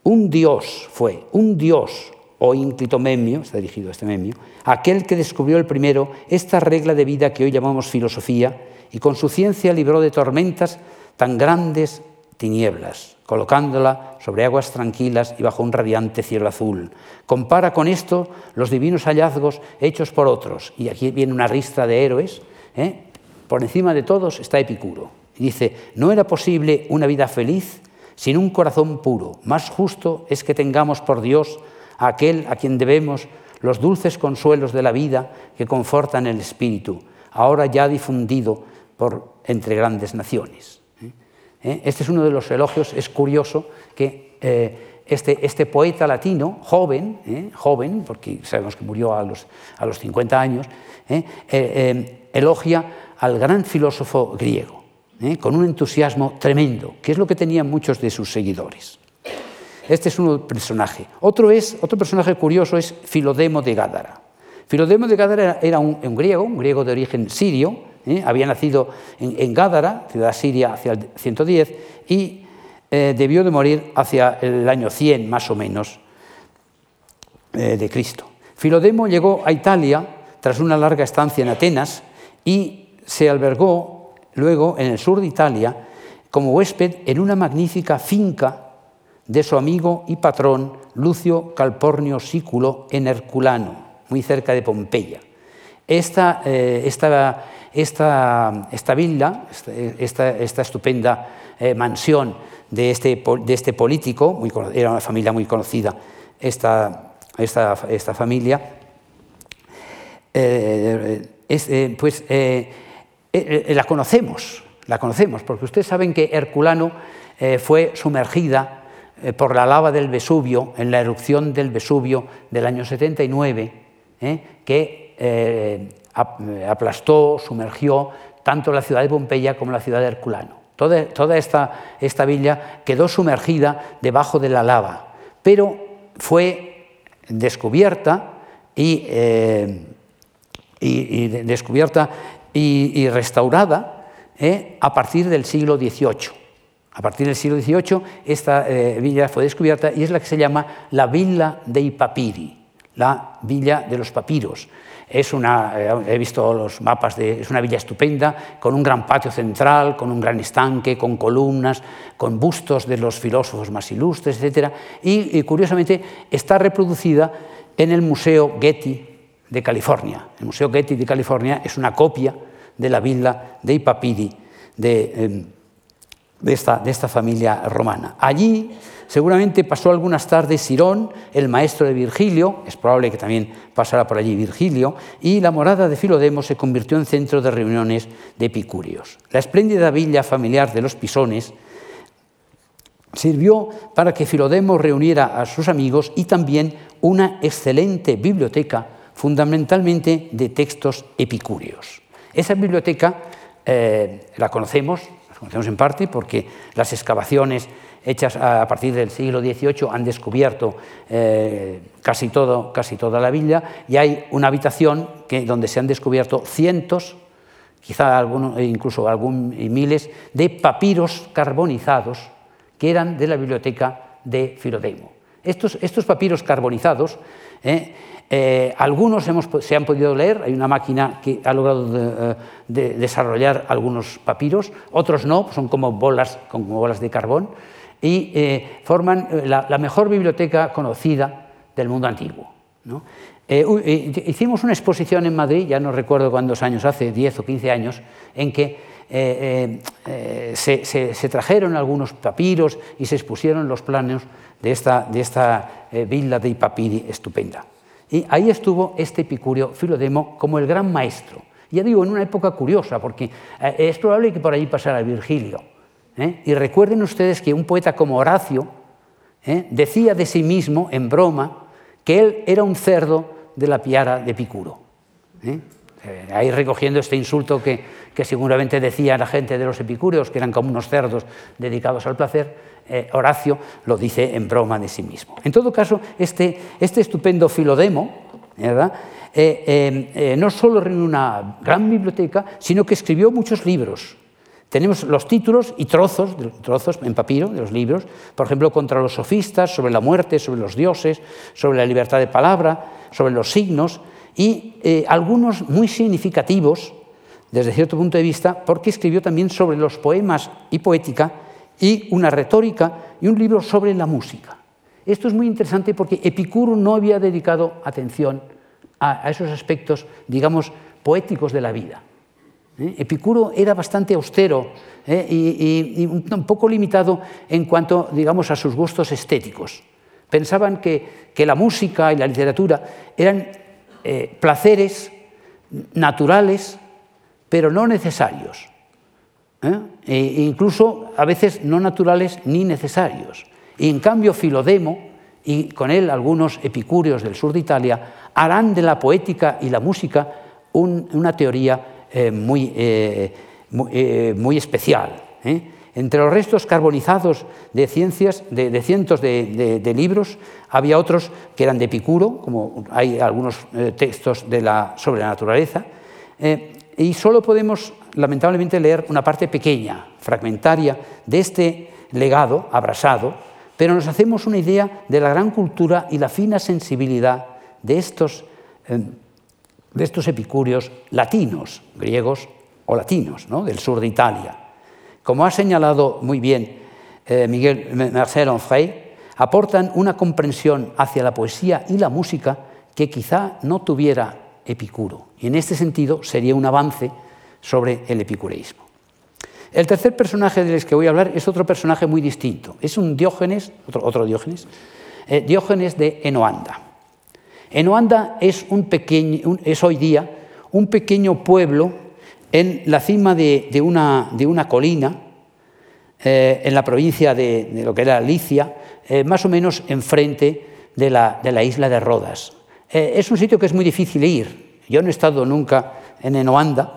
un dios fue, un dios, o ínclito memio, está dirigido a este memio, aquel que descubrió el primero esta regla de vida que hoy llamamos filosofía y con su ciencia libró de tormentas tan grandes tinieblas, colocándola sobre aguas tranquilas y bajo un radiante cielo azul. Compara con esto los divinos hallazgos hechos por otros, y aquí viene una ristra de héroes, ¿eh? por encima de todos está Epicuro, dice, no era posible una vida feliz sin un corazón puro. Más justo es que tengamos por Dios a aquel a quien debemos los dulces consuelos de la vida que confortan el espíritu, ahora ya difundido por entre grandes naciones. ¿Eh? ¿Eh? Este es uno de los elogios, es curioso que eh, este, este, poeta latino, joven, joven, porque sabemos que murió a los, a los 50 años, elogia al gran filósofo griego. ¿eh? con un entusiasmo tremendo, que es lo que tenían muchos de sus seguidores. Este es un personaje. Otro, es, otro personaje curioso es Filodemo de Gádara. Filodemo de Gádara era un, griego, un griego de origen sirio, ¿eh? había nacido en, Gádara, ciudad siria, hacia el 110, y eh, debió de morir hacia el año 100, más o menos, de Cristo. Filodemo llegó a Italia tras una larga estancia en Atenas y se albergó luego en el sur de Italia como huésped en una magnífica finca de su amigo y patrón Lucio Calpornio Sículo en Herculano, muy cerca de Pompeya. Esta, eh, esta, esta, villa, esta, esta estupenda eh, mansión de este, de este político, muy, era una familia muy conocida, esta, esta, esta familia, eh, pues eh, eh, la conocemos, la conocemos, porque ustedes saben que Herculano fue sumergida por la lava del Vesubio, en la erupción del Vesubio del año 79, que aplastó, sumergió tanto la ciudad de Pompeya como la ciudad de Herculano. Toda, esta, villa quedó sumergida debajo de la lava, pero fue descubierta y, y descubierta y, restaurada eh, a partir del siglo XVIII. A partir del siglo XVIII esta eh, villa fue descubierta y es la que se llama la Villa dei Papiri, la villa de los papiros. Es una, eh, he visto los mapas, de, es una villa estupenda, con un gran patio central, con un gran estanque, con columnas, con bustos de los filósofos más ilustres, etc. Y, curiosamente está reproducida en el Museo Getty de California. El Museo Getty de California es una copia de la villa de Papiri em, de, esta, de esta familia romana. Allí seguramente pasó algunas tardes Sirón, el maestro de Virgilio, es probable que también pasara por allí Virgilio, y la morada de Filodemo se convirtió en centro de reuniones de epicúreos. La espléndida villa familiar de los Pisones sirvió para que Filodemo reuniera a sus amigos y también una excelente biblioteca fundamentalmente de textos epicúreos. Esa biblioteca eh, la conocemos, conocemos en parte porque las excavaciones hechas a partir del siglo XVIII han descubierto eh, casi, todo, casi toda la villa y hay una habitación que, donde se han descubierto cientos, quizá algunos, incluso algún, miles, de papiros carbonizados que eran de la biblioteca de Filodemo. Estos, estos papiros carbonizados, ¿eh? Eh, algunos se han podido leer, hay una máquina que ha logrado de, desarrollar algunos papiros, otros no, son como bolas, como bolas de carbón, y forman la, mejor biblioteca conocida del mundo antiguo. Eh, eh, hicimos una exposición en Madrid, ya no recuerdo cuántos años hace, 10 o 15 años, en que eh, se, trajeron algunos papiros y se expusieron los planos de esta, de esta villa de papiri estupenda. Y ahí estuvo este Epicurio Filodemo como el gran maestro. Ya digo, en una época curiosa, porque es probable que por allí pasara Virgilio. Y recuerden ustedes que un poeta como Horacio decía de sí mismo, en broma, que él era un cerdo de la piara de Epicuro. ¿eh? Eh, ahí recogiendo este insulto que, seguramente decía la gente de los epicúreos, que eran como unos cerdos dedicados al placer, eh, Horacio lo dice en broma de sí mismo. En todo caso, este, este estupendo Filodemo, ¿verdad? no solo reunió una gran biblioteca, sino que escribió muchos libros. Tenemos los títulos y trozos, trozos en papiro de los libros, por ejemplo, contra los sofistas, sobre la muerte, sobre los dioses, sobre la libertad de palabra, sobre los signos, y eh, algunos muy significativos, desde cierto punto de vista, porque escribió también sobre los poemas y poética, y una retórica, y un libro sobre la música. Esto es muy interesante porque Epicuro no había dedicado atención a esos aspectos, digamos, poéticos de la vida. ¿eh? Epicuro era bastante austero ¿eh? y, un poco limitado en cuanto, digamos, a sus gustos estéticos. Pensaban que, la música y la literatura eran eh, placeres naturales, pero no necesarios. E incluso a veces no naturales ni necesarios. Y en cambio Filodemo, y con él algunos epicúreos del sur de Italia, harán de la poética y la música una teoría eh, muy, eh, eh, muy, especial. Entre los restos carbonizados de, ciencias, de, cientos de, libros, había otros que eran de Epicuro, como hay algunos textos de la, sobre la naturaleza, y solo podemos, lamentablemente, leer una parte pequeña, fragmentaria, de este legado abrasado, pero nos hacemos una idea de la gran cultura y la fina sensibilidad de estos estos epicúreos latinos, griegos o latinos, ¿no? del sur de Italia. Como ha señalado muy bien eh, Miguel Marcel Onfray, aportan una comprensión hacia la poesía y la música que quizá no tuviera Epicuro. Y en este sentido sería un avance sobre el epicureísmo. El tercer personaje del que voy a hablar es otro personaje muy distinto. Es un Diógenes, otro, Diógenes, eh, Diógenes de Enoanda. Enoanda es, un pequeño, es hoy día un pequeño pueblo en la cima de, una, colina, eh, en la provincia de, lo que era Licia, eh, más o menos enfrente de la, isla de Rodas. Eh, es un sitio que es muy difícil ir. Yo no he estado nunca en Enoanda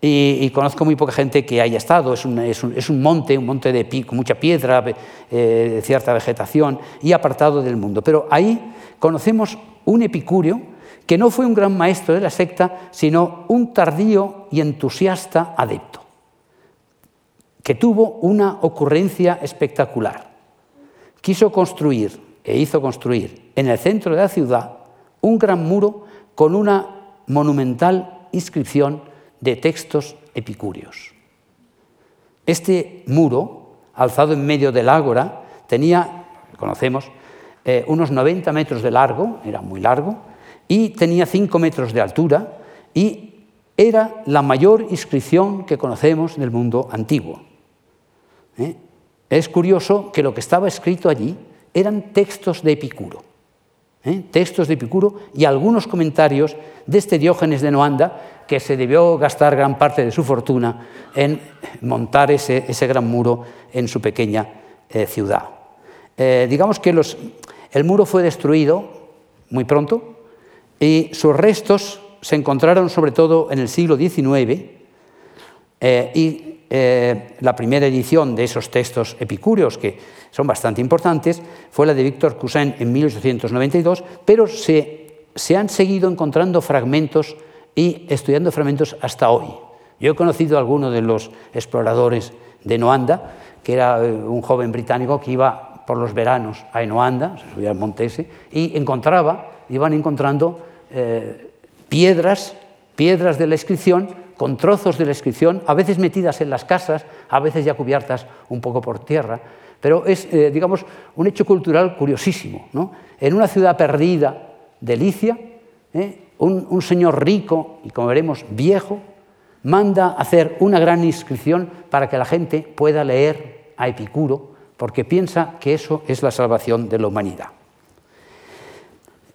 y, conozco muy poca gente que haya estado. Es un monte, un monte de pico, mucha piedra, cierta vegetación y apartado del mundo. Pero ahí conocemos un epicúreo que no fue un gran maestro de la secta, sino un tardío y entusiasta adepto, que tuvo una ocurrencia espectacular. Quiso construir e hizo construir en el centro de la ciudad un gran muro con una monumental inscripción de textos epicúreos. Este muro, alzado en medio del ágora, tenía, conocemos, eh, unos 90 metros de largo, era muy largo, y tenía 5 metros de altura, y era la mayor inscripción que conocemos del mundo antiguo. ¿Eh? Es curioso que lo que estaba escrito allí eran textos de Epicuro, ¿eh? textos de Epicuro y algunos comentarios de este Diógenes de Noanda, que se debió gastar gran parte de su fortuna en montar ese, gran muro en su pequeña ciudad. digamos que el muro fue destruido muy pronto y sus restos se encontraron sobre todo en el siglo XIX eh, y eh, la primera edición de esos textos epicúreos, que son bastante importantes, fue la de Víctor Cousin en 1892, pero se, se han seguido encontrando fragmentos y estudiando fragmentos hasta hoy. Yo he conocido a alguno de los exploradores de Noanda, que era eh, un joven británico que iba por los veranos a Enoanda, se subía al monte ese, y encontraba, iban encontrando eh, piedras, piedras de la inscripción, con trozos de la inscripción, a veces metidas en las casas, a veces ya cubiertas un poco por tierra, pero es, eh, digamos, un hecho cultural curiosísimo. ¿no? En una ciudad perdida de Licia, ¿eh? un, un señor rico y, como veremos, viejo, manda hacer una gran inscripción para que la gente pueda leer a Epicuro, porque piensa que eso es la salvación de la humanidad.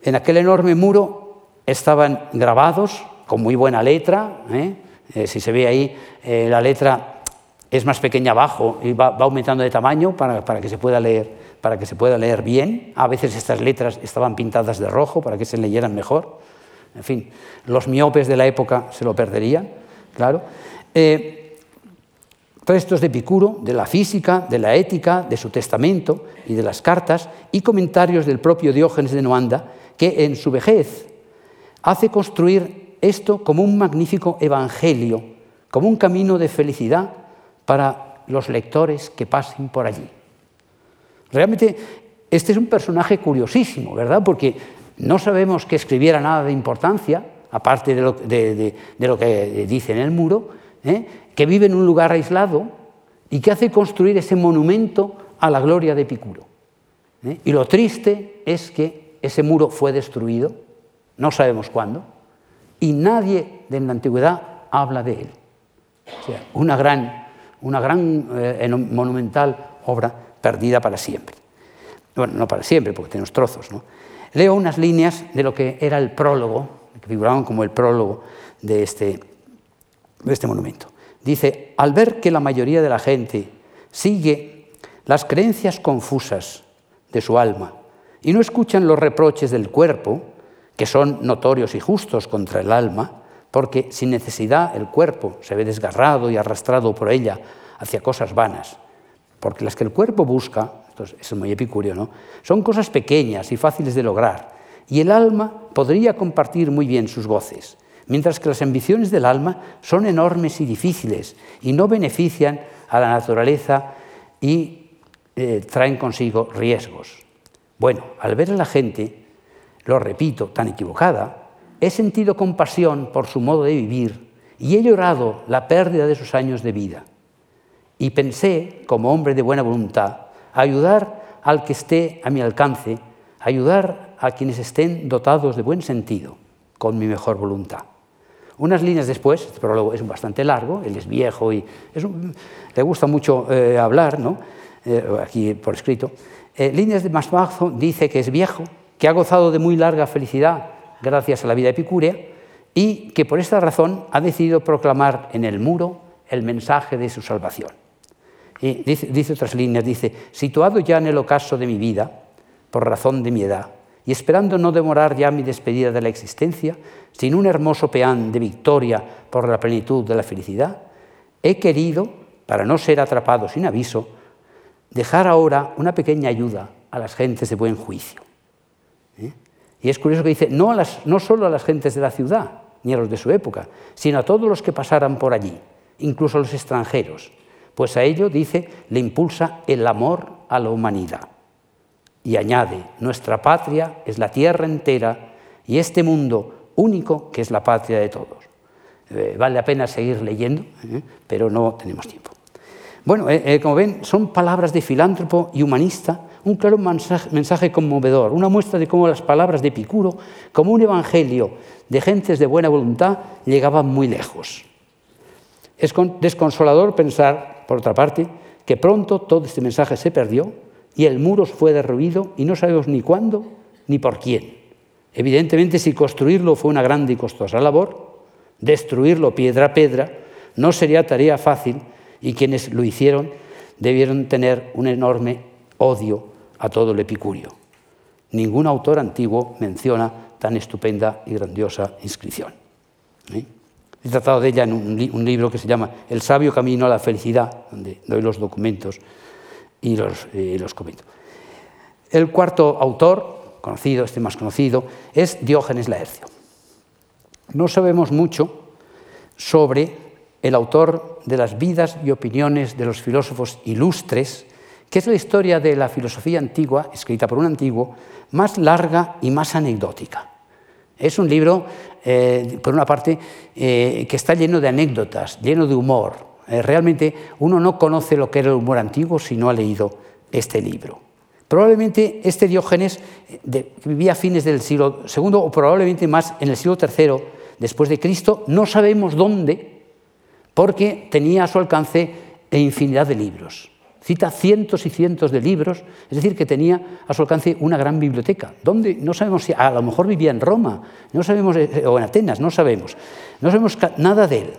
En aquel enorme muro estaban grabados con muy buena letra, ¿eh? Eh, si se ve ahí, eh, la letra es más pequeña abajo y va, aumentando de tamaño para, que se pueda leer, para que se pueda leer bien. A veces estas letras estaban pintadas de rojo para que se leyeran mejor. En fin, los miopes de la época se lo perderían, claro. Restos de Epicuro, de la física, de la ética, de su testamento y de las cartas, y comentarios del propio Diógenes de Noanda, que en su vejez hace construir esto como un magnífico evangelio, como un camino de felicidad para los lectores que pasen por allí. Realmente este es un personaje curiosísimo, ¿verdad? Porque no sabemos que escribiera nada de importancia, aparte de lo, que dice en el muro, ¿eh? que vive en un lugar aislado y que hace construir ese monumento a la gloria de Epicuro. ¿eh? Y lo triste es que ese muro fue destruido, no sabemos cuándo, y nadie de la antigüedad habla de él. O sea, una gran, una gran eh, monumental obra perdida para siempre. Bueno, no para siempre, porque tenemos trozos. ¿no? Leo unas líneas de lo que era el prólogo, que figuraban como el prólogo de este, de este monumento. Dice, al ver que la mayoría de la gente sigue las creencias confusas de su alma y no escuchan los reproches del cuerpo, que son notorios y justos contra el alma, porque sin necesidad el cuerpo se ve desgarrado y arrastrado por ella hacia cosas vanas, porque las que el cuerpo busca, esto es muy epicúreo, ¿no? son cosas pequeñas y fáciles de lograr, y el alma podría compartir muy bien sus goces, mientras que las ambiciones del alma son enormes y difíciles y no benefician a la naturaleza y eh, traen consigo riesgos. Bueno, al ver a la gente, lo repito, tan equivocada, he sentido compasión por su modo de vivir y he llorado la pérdida de sus años de vida. Y pensé, como hombre de buena voluntad, ayudar al que esté a mi alcance, ayudar a quienes estén dotados de buen sentido, con mi mejor voluntad. Unas líneas después, este prólogo es bastante largo, él es viejo y le gusta mucho eh, hablar, ¿no? eh, aquí por escrito. Eh, líneas de más abajo dice que es viejo, que ha gozado de muy larga felicidad gracias a la vida epicúrea y que por esta razón ha decidido proclamar en el muro el mensaje de su salvación. Dice otras líneas, dice, situado ya en el ocaso de mi vida, por razón de mi edad, y esperando no demorar ya mi despedida de la existencia, sin un hermoso peán de victoria por la plenitud de la felicidad, he querido, para no ser atrapado sin aviso, dejar ahora una pequeña ayuda a las gentes de buen juicio. Y es curioso que dice, no, a las, solo a las gentes de la ciudad, ni a los de su época, sino a todos los que pasaran por allí, incluso a los extranjeros, pues a ello, dice, le impulsa el amor a la humanidad. Y añade, nuestra patria es la tierra entera y este mundo único que es la patria de todos. Eh, vale la pena seguir leyendo, ¿eh? pero no tenemos tiempo. Bueno, eh como ven, son palabras de filántropo y humanista, un claro mensaje, conmovedor, una muestra de cómo las palabras de Epicuro, como un evangelio de gentes de buena voluntad, llegaban muy lejos. Es desconsolador pensar, por otra parte, que pronto todo este mensaje se perdió y el muro fue derruido y no sabemos ni cuándo ni por quién. Evidentemente, si construirlo fue una grande y costosa labor, destruirlo piedra a piedra no sería tarea fácil y quienes lo hicieron debieron tener un enorme odio a todo el epicurio. Ningún autor antiguo menciona tan estupenda y grandiosa inscripción. ¿eh? He tratado de ella en un, li un libro que se llama El sabio camino a la felicidad, donde doy los documentos y los, eh, los comento. El cuarto autor, conocido, este más conocido, es Diógenes Laercio. No sabemos mucho sobre el autor de las vidas y opiniones de los filósofos ilustres que es la historia de la filosofía antigua, escrita por un antiguo, más larga y más anecdótica. Es un libro, eh, por una parte, eh, que está lleno de anécdotas, lleno de humor. Eh, realmente uno no conoce lo que era el humor antiguo si no ha leído este libro. Probablemente este Diógenes vivía a fines del siglo II o probablemente más en el siglo III después de Cristo, no sabemos dónde, porque tenía a su alcance infinidad de libros. Cita cientos y cientos de libros, es decir, que tenía a su alcance una gran biblioteca. ¿Dónde? No sabemos si a lo mejor vivía en Roma, no sabemos, eh, o en Atenas, no sabemos. No sabemos nada de él.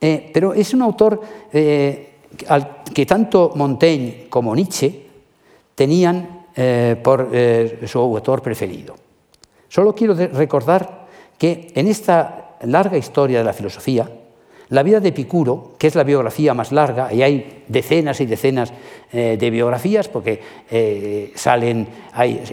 Eh, pero es un autor eh, al que tanto Montaigne como Nietzsche tenían por su autor preferido. Solo quiero recordar que en esta larga historia de la filosofía, la vida de Epicuro, que es la biografía más larga, y hay decenas y decenas eh, de biografías, porque eh, salen,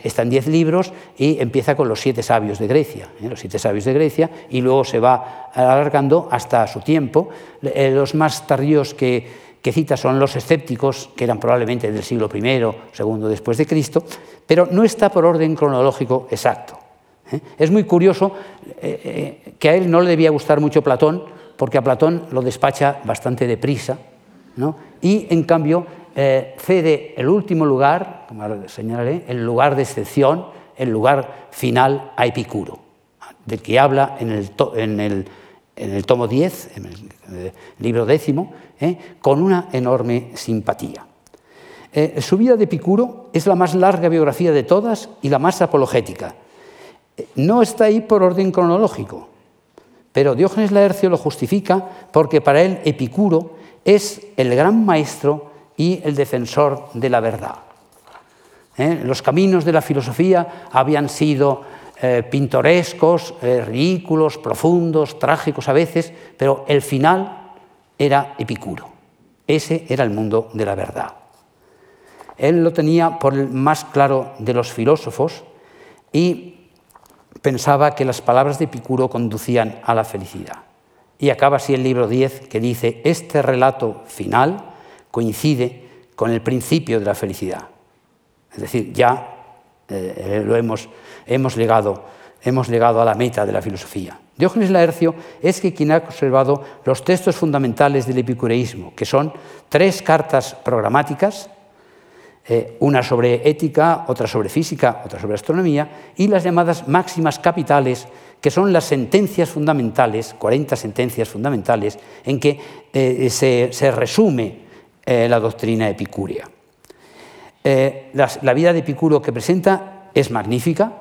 están diez libros, y empieza con los siete sabios de Grecia, ¿eh? los siete sabios de Grecia, y luego se va alargando hasta su tiempo. los más tardíos que, que cita son los escépticos, que eran probablemente del siglo I, II después de Cristo, pero no está por orden cronológico exacto. Es muy curioso que a él no le debía gustar mucho Platón, porque a Platón lo despacha bastante deprisa, ¿no? y en cambio eh, cede el último lugar, como señalaré, el lugar de excepción, el lugar final a Epicuro, del que habla en el, tomo 10, en el, eh, libro décimo, ¿eh? con una enorme simpatía. su vida de Epicuro es la más larga biografía de todas y la más apologética. No está ahí por orden cronológico, pero Diógenes Laercio lo justifica porque para él Epicuro es el gran maestro y el defensor de la verdad. ¿Eh? Los caminos de la filosofía habían sido eh, pintorescos, eh, ridículos, profundos, trágicos a veces, pero el final era Epicuro. Ese era el mundo de la verdad. Él lo tenía por el más claro de los filósofos y pensaba que las palabras de Epicuro conducían a la felicidad. Y acaba así el libro 10 que dice, este relato final coincide con el principio de la felicidad. Es decir, ya eh, lo hemos, hemos, llegado, hemos llegado a la meta de la filosofía. Diógenes Laercio es que quien ha conservado los textos fundamentales del epicureísmo, que son tres cartas programáticas eh, una sobre ética, otra sobre física, otra sobre astronomía, y las llamadas máximas capitales, que son las sentencias fundamentales, 40 sentencias fundamentales, en que eh, se, resume eh, la doctrina epicúrea. La, vida de Epicuro que presenta es magnífica,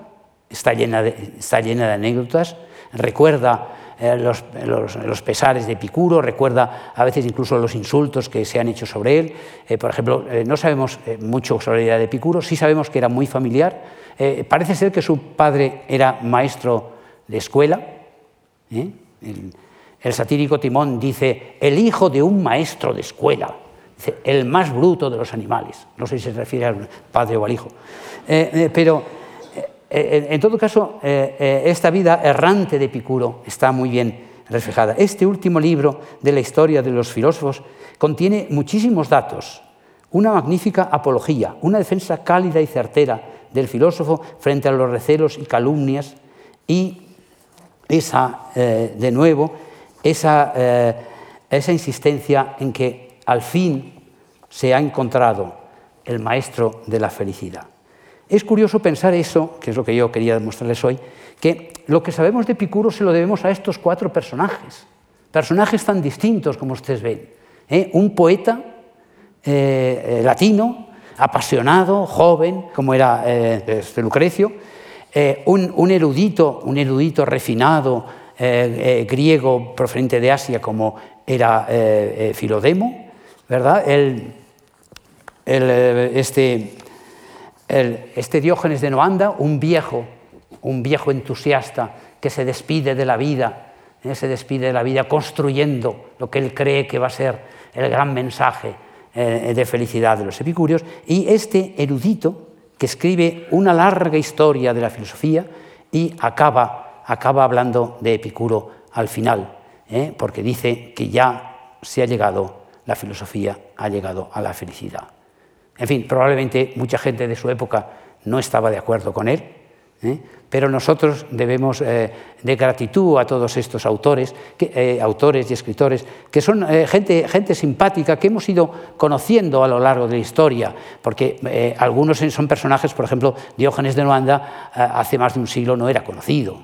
está llena está llena de anécdotas, recuerda eh, los, pesares de Epicuro, recuerda a veces incluso los insultos que se han hecho sobre él. Eh, por ejemplo, eh, no sabemos mucho sobre la vida de Epicuro, sí sabemos que era muy familiar. parece ser que su padre era maestro de escuela. El, el, satírico Timón dice, el hijo de un maestro de escuela, el más bruto de los animales. No sé si se refiere al padre o al hijo. pero eh, en todo caso, eh, eh, esta vida errante de Epicuro está muy bien reflejada. Este último libro de la historia de los filósofos contiene muchísimos datos, una magnífica apología, una defensa cálida y certera del filósofo frente a los recelos y calumnias y esa, de nuevo, esa, esa insistencia en que al fin se ha encontrado el maestro de la felicidad. Es curioso pensar eso, que es lo que yo quería demostrarles hoy, que lo que sabemos de Epicuro se lo debemos a estos cuatro personajes, personajes tan distintos como ustedes ven. ¿eh? Un poeta eh, eh, latino, apasionado, joven, como era este Lucrecio, un, erudito, un erudito refinado, griego procedente de Asia, como era Filodemo, ¿verdad? El, este este Diógenes de Noanda, un viejo, un viejo entusiasta que se despide de la vida, ¿eh? se despide de la vida construyendo lo que él cree que va a ser el gran mensaje eh, de felicidad de los epicúreos, y este erudito que escribe una larga historia de la filosofía y acaba, acaba hablando de Epicuro al final, ¿eh? porque dice que ya se ha llegado, la filosofía ha llegado a la felicidad. En fin, probablemente mucha gente de su época no estaba de acuerdo con él, ¿eh? Pero nosotros debemos eh, de gratitud a todos estos autores, eh, autores y escritores, que son gente, gente simpática que hemos ido conociendo a lo largo de la historia, porque algunos son personajes, por ejemplo, Diógenes de Luanda hace más de un siglo no era conocido.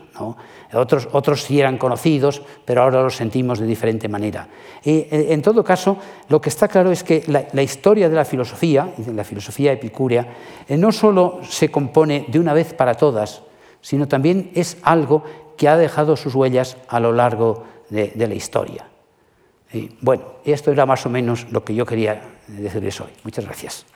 Otros, otros sí eran conocidos, pero ahora los sentimos de diferente manera. Y, en todo caso, lo que está claro es que la, historia de la filosofía, la filosofía epicúrea, no solo se compone de una vez para todas, sino también es algo que ha dejado sus huellas a lo largo de, la historia. Y bueno, esto era más o menos lo que yo quería decirles hoy. Muchas gracias.